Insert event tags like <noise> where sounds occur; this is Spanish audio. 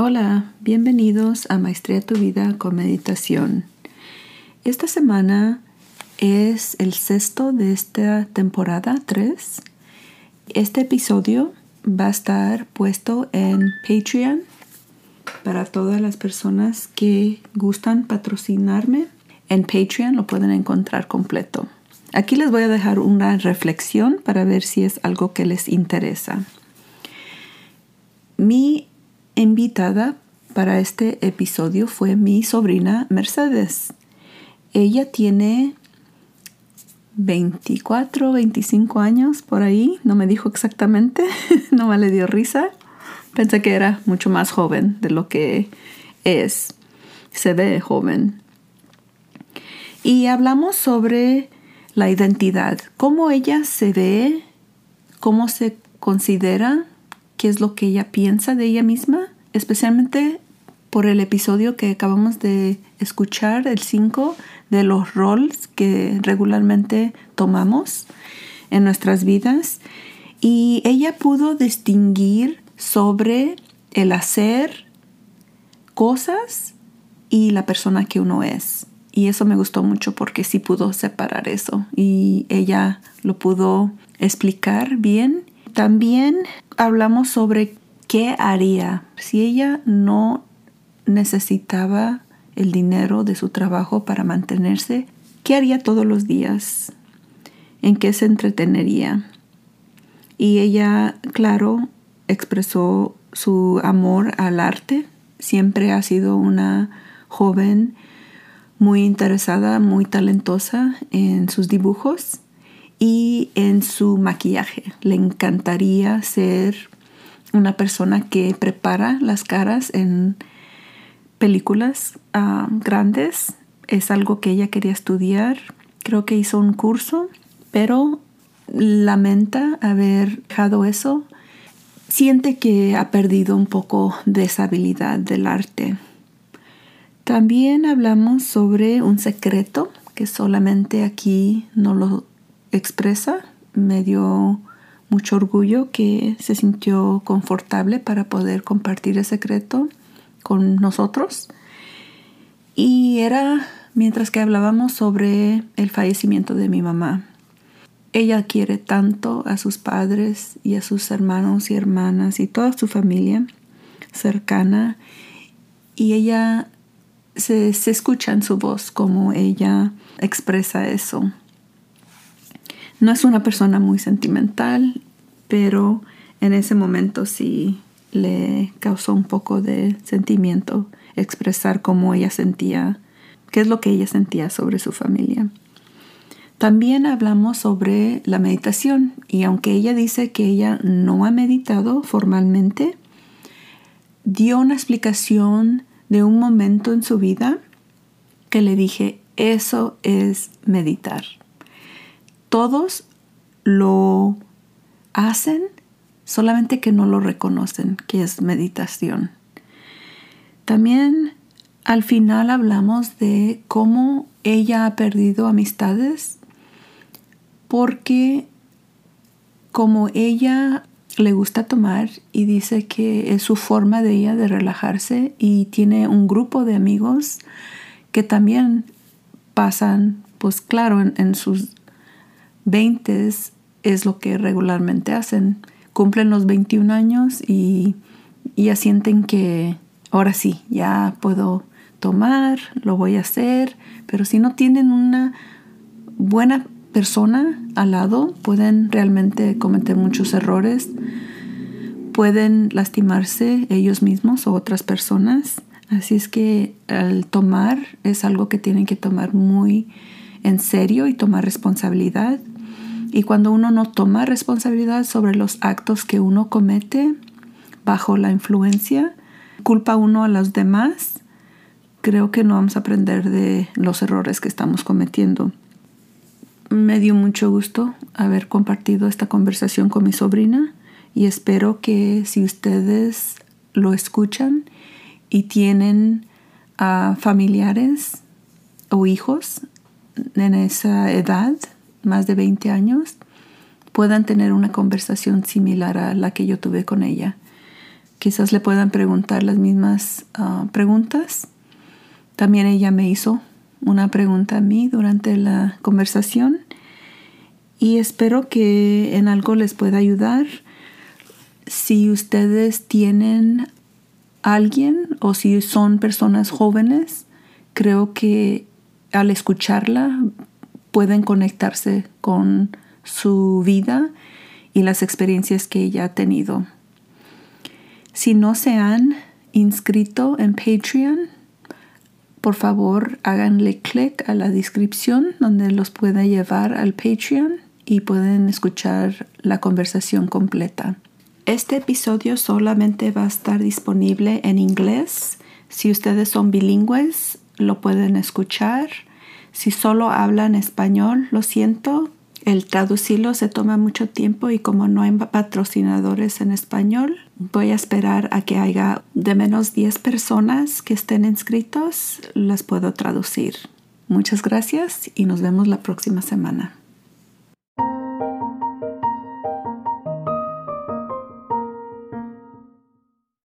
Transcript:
Hola, bienvenidos a Maestría Tu Vida con Meditación. Esta semana es el sexto de esta temporada 3. Este episodio va a estar puesto en Patreon para todas las personas que gustan patrocinarme. En Patreon lo pueden encontrar completo. Aquí les voy a dejar una reflexión para ver si es algo que les interesa. Mi invitada para este episodio fue mi sobrina Mercedes. Ella tiene 24, 25 años por ahí, no me dijo exactamente, <laughs> no me le dio risa. Pensé que era mucho más joven de lo que es. Se ve joven. Y hablamos sobre la identidad, cómo ella se ve, cómo se considera qué es lo que ella piensa de ella misma, especialmente por el episodio que acabamos de escuchar, el 5, de los roles que regularmente tomamos en nuestras vidas. Y ella pudo distinguir sobre el hacer cosas y la persona que uno es. Y eso me gustó mucho porque sí pudo separar eso y ella lo pudo explicar bien también hablamos sobre qué haría si ella no necesitaba el dinero de su trabajo para mantenerse, qué haría todos los días, en qué se entretenería. Y ella, claro, expresó su amor al arte. Siempre ha sido una joven muy interesada, muy talentosa en sus dibujos y en su maquillaje. Le encantaría ser una persona que prepara las caras en películas ah, grandes. Es algo que ella quería estudiar. Creo que hizo un curso, pero lamenta haber dejado eso. Siente que ha perdido un poco de esa habilidad del arte. También hablamos sobre un secreto que solamente aquí no lo expresa. Me dio mucho orgullo que se sintió confortable para poder compartir el secreto con nosotros. Y era mientras que hablábamos sobre el fallecimiento de mi mamá. Ella quiere tanto a sus padres y a sus hermanos y hermanas y toda su familia cercana y ella se, se escucha en su voz como ella expresa eso. No es una persona muy sentimental, pero en ese momento sí le causó un poco de sentimiento expresar cómo ella sentía, qué es lo que ella sentía sobre su familia. También hablamos sobre la meditación y aunque ella dice que ella no ha meditado formalmente, dio una explicación de un momento en su vida que le dije, eso es meditar todos lo hacen, solamente que no lo reconocen, que es meditación. También al final hablamos de cómo ella ha perdido amistades porque como ella le gusta tomar y dice que es su forma de ella de relajarse y tiene un grupo de amigos que también pasan, pues claro, en, en sus 20 es lo que regularmente hacen. Cumplen los 21 años y, ya sienten que ahora sí, ya puedo tomar, lo voy a hacer, pero si no tienen una buena persona al lado, pueden realmente cometer muchos errores, pueden lastimarse ellos mismos o otras personas. Así es que el tomar es algo que tienen que tomar muy en serio y tomar responsabilidad. Y cuando uno no toma responsabilidad sobre los actos que uno comete bajo la influencia, culpa uno a los demás, creo que no vamos a aprender de los errores que estamos cometiendo. Me dio mucho gusto haber compartido esta conversación con mi sobrina y espero que si ustedes lo escuchan y tienen a familiares o hijos en esa edad, más de 20 años, puedan tener una conversación similar a la que yo tuve con ella. quizás le puedan preguntar las mismas ah, preguntas. También ella me hizo una pregunta a mí durante la conversación y espero que en algo les pueda ayudar. Si ustedes tienen alguien o si son personas jóvenes, creo que al escucharla pueden conectarse con su vida y las experiencias que ella ha tenido. Si no se han inscrito en Patreon, por favor háganle clic a la descripción donde los puede llevar al Patreon y pueden escuchar la conversación completa. Este episodio solamente va a estar disponible en inglés. Si ustedes son bilingües, lo pueden escuchar. Si solo hablan español, lo siento, el traducirlo se toma mucho tiempo y como no hay patrocinadores en español, voy a esperar a que haya de menos 10 personas que estén inscritos, las puedo traducir. Muchas gracias y nos vemos la próxima semana.